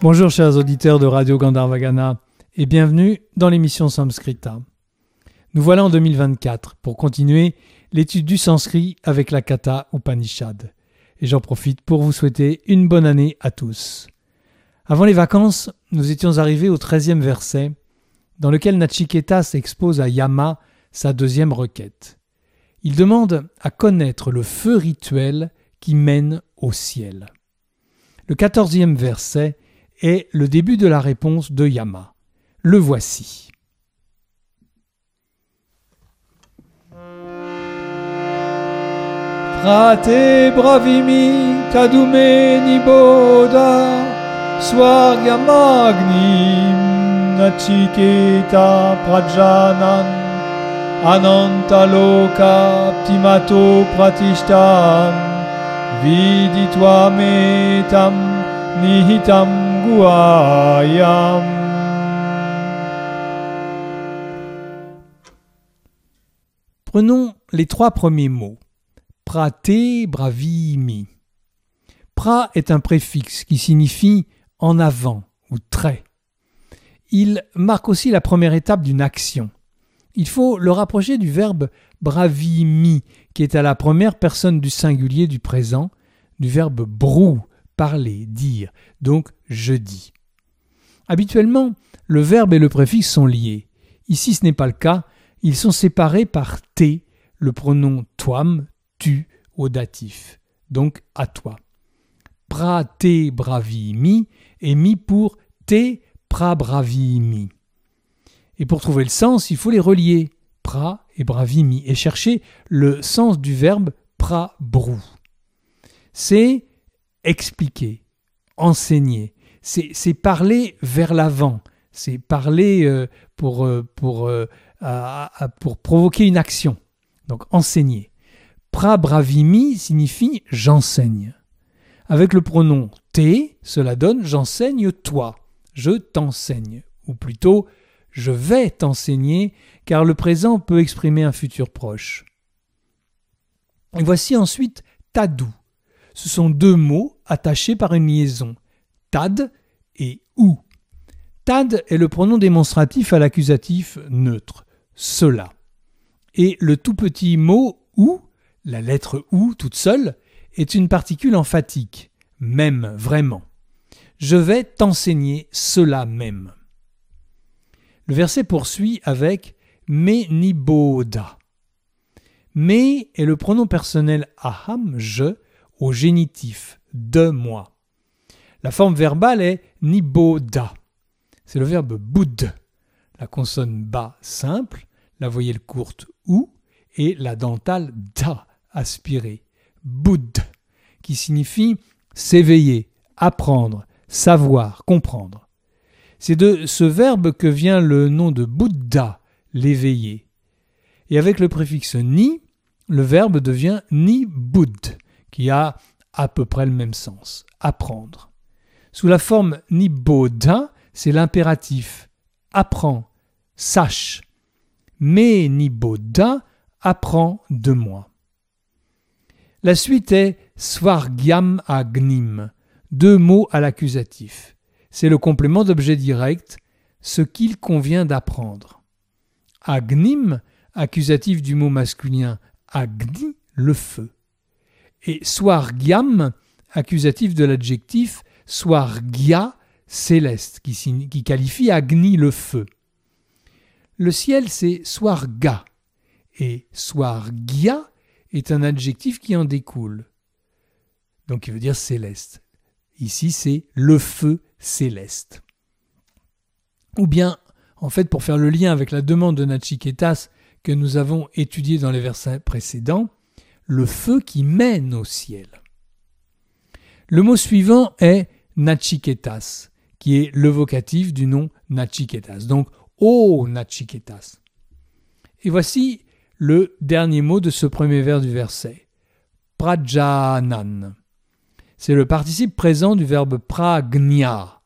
Bonjour chers auditeurs de Radio Gandharvagana et bienvenue dans l'émission Samskrita. Nous voilà en 2024 pour continuer l'étude du sanskrit avec la Kata Upanishad. Et j'en profite pour vous souhaiter une bonne année à tous. Avant les vacances, nous étions arrivés au treizième verset, dans lequel Nachiketa s'expose à Yama sa deuxième requête. Il demande à connaître le feu rituel qui mène au ciel. Le quatorzième verset est le début de la réponse de Yama. Le voici. Prate bravimi tadume niboda swargamagnim nachiketa prajanan anantaloka ptimato pratishtam viditwa metam nihitam Prenons les trois premiers mots. Prate bravimi. Pra est un préfixe qui signifie en avant ou très. Il marque aussi la première étape d'une action. Il faut le rapprocher du verbe bravimi, qui est à la première personne du singulier du présent, du verbe brou, parler, dire, donc je dis. Habituellement, le verbe et le préfixe sont liés. Ici, ce n'est pas le cas, ils sont séparés par t, le pronom toam, tu au datif, donc à toi. Pra te bravimi est mis pour te pra bravimi. Et pour trouver le sens, il faut les relier, pra et bravimi, et chercher le sens du verbe pra brou. C'est expliquer, enseigner. C'est parler vers l'avant. C'est parler euh, pour, euh, pour, euh, pour provoquer une action. Donc enseigner. Prabravimi signifie j'enseigne. Avec le pronom te, cela donne j'enseigne toi. Je t'enseigne. Ou plutôt je vais t'enseigner, car le présent peut exprimer un futur proche. Et voici ensuite tadou ce sont deux mots attachés par une liaison, tad Tad est le pronom démonstratif à l'accusatif neutre, cela. Et le tout petit mot ou, la lettre ou toute seule, est une particule emphatique, même, vraiment. Je vais t'enseigner cela même. Le verset poursuit avec me niboda. Me est le pronom personnel aham, je, au génitif de moi. La forme verbale est niboda. C'est le verbe boud. La consonne ba simple, la voyelle courte ou et la dentale da aspirée. Boud qui signifie s'éveiller, apprendre, savoir, comprendre. C'est de ce verbe que vient le nom de Bouddha, l'éveillé. Et avec le préfixe ni, le verbe devient ni boud, qui a à peu près le même sens, apprendre. Sous la forme niboda, c'est l'impératif apprends, sache. Mais niboda, apprends de moi. La suite est svargyam agnim, deux mots à l'accusatif. C'est le complément d'objet direct, ce qu'il convient d'apprendre. Agnim, accusatif du mot masculin agni, le feu et swargyam, accusatif de l'adjectif swargya, céleste, qui, qui qualifie Agni le feu. Le ciel, c'est swarga, et swargya est un adjectif qui en découle. Donc il veut dire céleste. Ici, c'est le feu céleste. Ou bien, en fait, pour faire le lien avec la demande de Nachiketas que nous avons étudiée dans les versets précédents, le feu qui mène au ciel. Le mot suivant est Nachiketas, qui est le vocatif du nom Nachiketas. Donc, oh Nachiketas. Et voici le dernier mot de ce premier vers du verset. Prajanan. C'est le participe présent du verbe pragnya.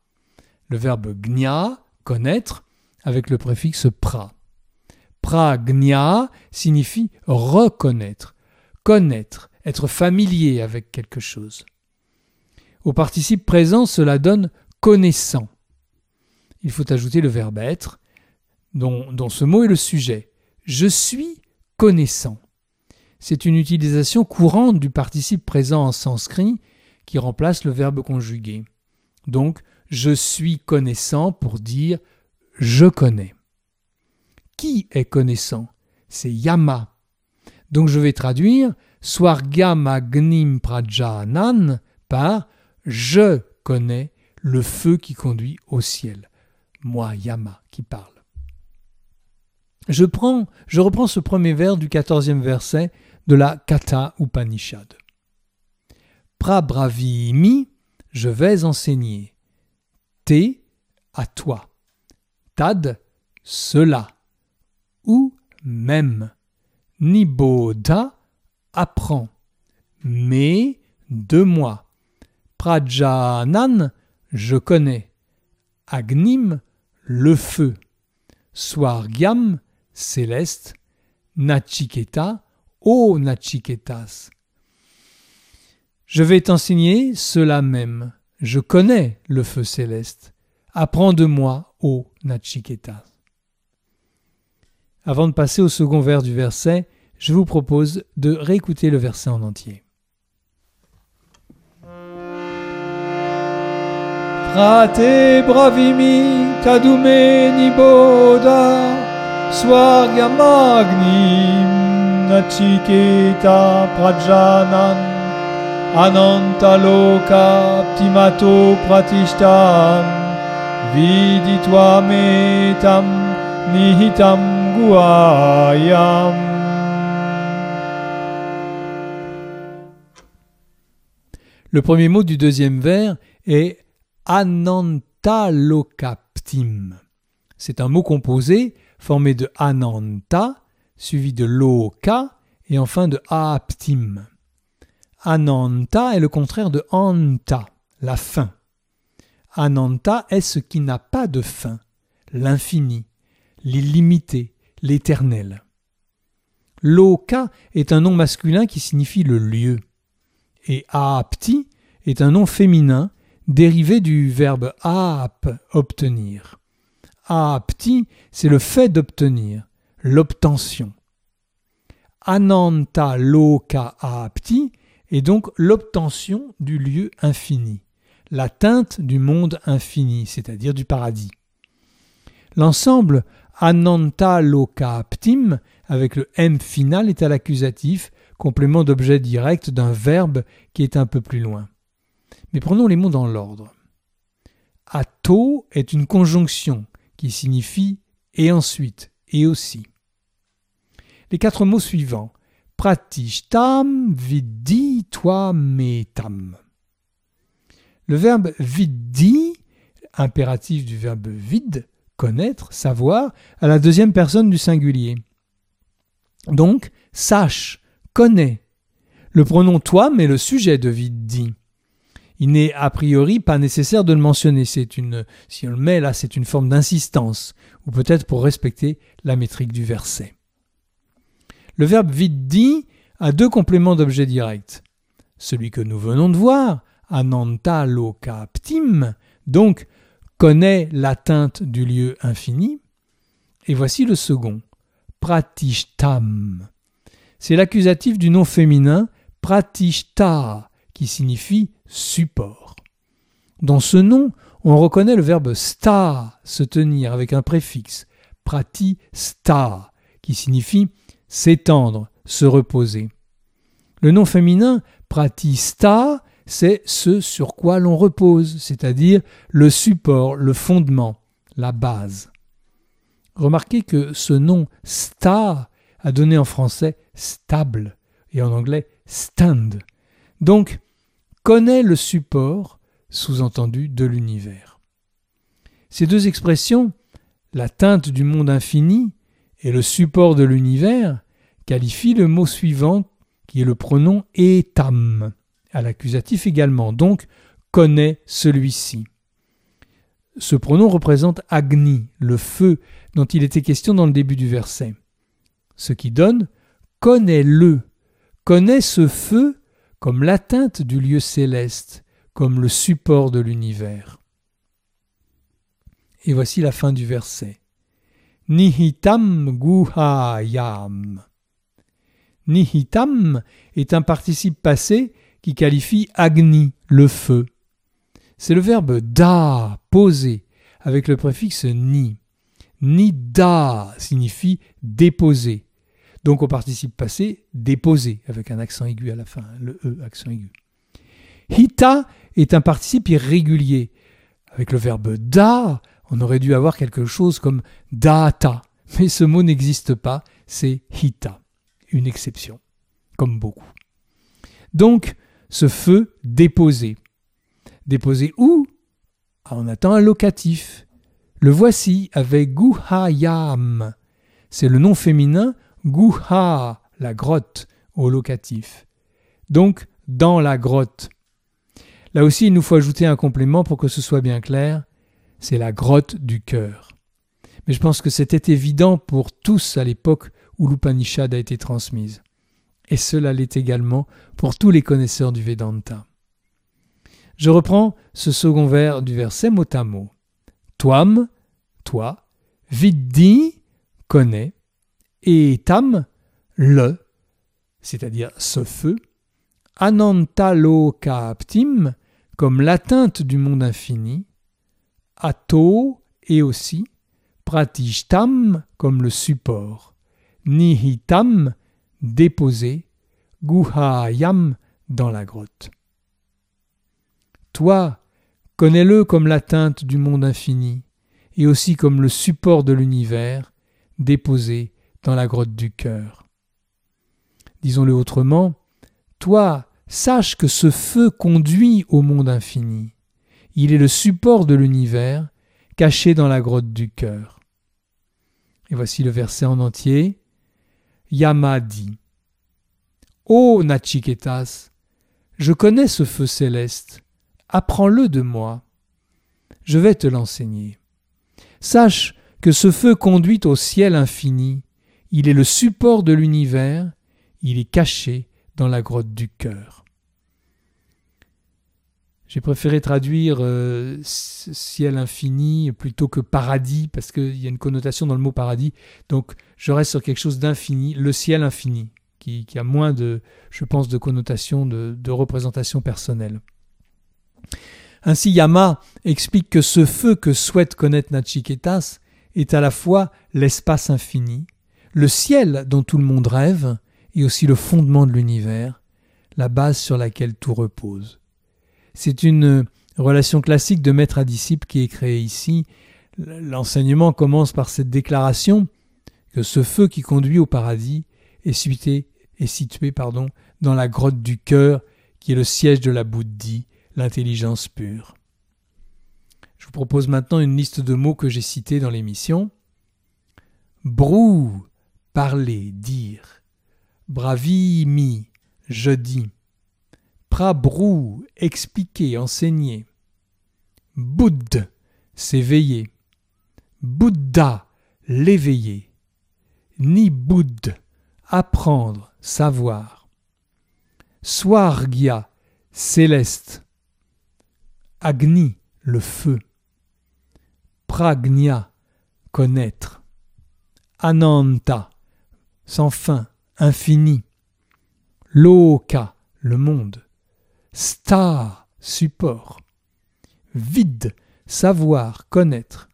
Le verbe gnya, connaître, avec le préfixe pra. Pragnya signifie reconnaître, connaître, être familier avec quelque chose. Au participe présent, cela donne connaissant. Il faut ajouter le verbe être, dont, ce mot est le sujet. Je suis connaissant. C'est une utilisation courante du participe présent en sanskrit qui remplace le verbe conjugué. Donc, je suis connaissant pour dire je connais. Qui est connaissant? C'est Yama. Donc je vais traduire Swargam Agnim Prajanan par Je connais le feu qui conduit au ciel. Moi, Yama, qui parle. Je, prends, je reprends ce premier vers du quatorzième verset de la Kata Upanishad. Prabravimi, je vais enseigner. Te, à toi. Tad, cela. Ou même. Niboda, apprend. Mais, de moi. Je connais. Agnim, le feu. Swargyam, céleste. Nachiketa, ô Nachiketas. Je vais t'enseigner cela même. Je connais le feu céleste. Apprends de moi, ô Nachiketas. Avant de passer au second vers du verset, je vous propose de réécouter le verset en entier. Frate bravimi tadume niboda swargamagnim nachiketa prajanan anantaloka ptimato pratishtam viditwa metam nihitam guayam. Le premier mot du deuxième vers est anantalokaptim. C'est un mot composé formé de ananta, suivi de loka et enfin de aptim. Ananta est le contraire de anta, la fin. Ananta est ce qui n'a pas de fin, l'infini, l'illimité, l'éternel. Loka est un nom masculin qui signifie le lieu et aapti est un nom féminin dérivé du verbe aap, obtenir. Aapti, c'est le fait d'obtenir, l'obtention. Ananta loka aapti est donc l'obtention du lieu infini, l'atteinte du monde infini, c'est-à-dire du paradis. L'ensemble ananta loka aptim avec le m final est à l'accusatif complément d'objet direct d'un verbe qui est un peu plus loin. Mais prenons les mots dans l'ordre. Ato est une conjonction qui signifie et ensuite et aussi. Les quatre mots suivants pratishtam vidi toi metam. Le verbe vidi, impératif du verbe vide, connaître, savoir, à la deuxième personne du singulier. Donc, sache, connaît. Le pronom toi met le sujet de dit. Il n'est a priori pas nécessaire de le mentionner. C'est une, si on le met là, c'est une forme d'insistance, ou peut-être pour respecter la métrique du verset. Le verbe dit a deux compléments d'objet direct. Celui que nous venons de voir, ananta lokaptim, donc connaît l'atteinte du lieu infini. Et voici le second, pratishtam, c'est l'accusatif du nom féminin pratishta, qui signifie support. Dans ce nom, on reconnaît le verbe sta, se tenir, avec un préfixe, pratista, qui signifie s'étendre, se reposer. Le nom féminin pratista, c'est ce sur quoi l'on repose, c'est-à-dire le support, le fondement, la base. Remarquez que ce nom sta a donné en français stable et en anglais stand. Donc, connaît le support, sous-entendu, de l'univers. Ces deux expressions, la teinte du monde infini et le support de l'univers, qualifient le mot suivant qui est le pronom etam, à l'accusatif également, donc connaît celui-ci. Ce pronom représente Agni, le feu dont il était question dans le début du verset. Ce qui donne connais-le, connais ce feu comme l'atteinte du lieu céleste, comme le support de l'univers. Et voici la fin du verset. Nihitam guhayam. Nihitam est un participe passé qui qualifie Agni, le feu. C'est le verbe da, poser, avec le préfixe ni. Nida signifie déposer. Donc au participe passé, déposer, avec un accent aigu à la fin, le E, accent aigu. Hita est un participe irrégulier. Avec le verbe da, on aurait dû avoir quelque chose comme data. Mais ce mot n'existe pas, c'est hita. Une exception, comme beaucoup. Donc, ce feu déposé. Déposé où? Ah, On attend un locatif. Le voici avec guhayam. C'est le nom féminin guha, la grotte, au locatif. Donc, dans la grotte. Là aussi, il nous faut ajouter un complément pour que ce soit bien clair. C'est la grotte du cœur. Mais je pense que c'était évident pour tous à l'époque où l'Upanishad a été transmise. Et cela l'est également pour tous les connaisseurs du Vedanta. Je reprends ce second vers du verset mot à mot. Toam, toi, viddi, connais, et tam, le, c'est-à-dire ce feu, anantalokaptim, comme l'atteinte du monde infini, ato et aussi, pratishtam comme le support, nihitam déposé, guhayam dans la grotte. Toi, connais-le comme l'atteinte du monde infini, et aussi comme le support de l'univers, déposé dans la grotte du cœur. Disons-le autrement, toi, sache que ce feu conduit au monde infini. Il est le support de l'univers, caché dans la grotte du cœur. Et voici le verset en entier. Yama dit Ô Nachiketas, je connais ce feu céleste, apprends-le de moi. Je vais te l'enseigner. Sache que ce feu conduit au ciel infini, il est le support de l'univers, il est caché dans la grotte du cœur. J'ai préféré traduire euh, ciel infini plutôt que paradis, parce qu'il y a une connotation dans le mot paradis. Donc je reste sur quelque chose d'infini, le ciel infini, qui, a moins de, je pense, de connotation, de, de représentation personnelle. Ainsi, Yama explique que ce feu que souhaite connaître Nachiketas est à la fois l'espace infini, le ciel dont tout le monde rêve, et aussi le fondement de l'univers, la base sur laquelle tout repose. C'est une relation classique de maître à disciple qui est créée ici. L'enseignement commence par cette déclaration que ce feu qui conduit au paradis est situé, est dans la grotte du cœur qui est le siège de la bouddhi, l'intelligence pure. Je vous propose maintenant une liste de mots que j'ai cités dans l'émission. Brou, parler, dire. Bravimi, je dis. Prabrou, expliquer, enseigner. Boudd, s'éveiller. Bouddha, l'éveiller. Ni Boudd, apprendre, savoir. Swargya, céleste. Agni, le feu. Pragnya, connaître. Ananta, sans fin, infini. Loka, le monde. Star, support. Vide, savoir, connaître.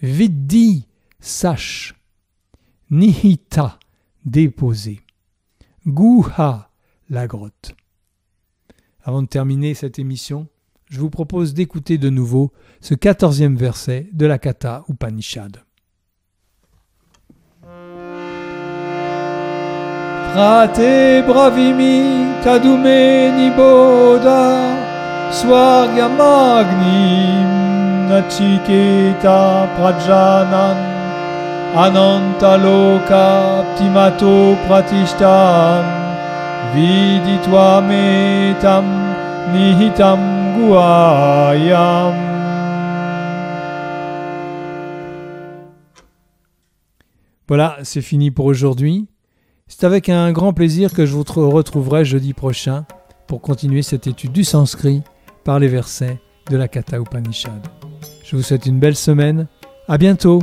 Viddi, sache. Nihita, déposer. Guha, la grotte. Avant de terminer cette émission, je vous propose d'écouter de nouveau ce quatorzième verset de la Kata Upanishad. Frate bravimi kadume niboda swargamagnim nachiketa prajanan anantaloka ptimato pratishtam viditwa metam nihitam guayam Voilà, c'est fini pour aujourd'hui. C'est avec un grand plaisir que je vous retrouverai jeudi prochain pour continuer cette étude du sanskrit par les versets de la Katha Upanishad. Je vous souhaite une belle semaine. À bientôt!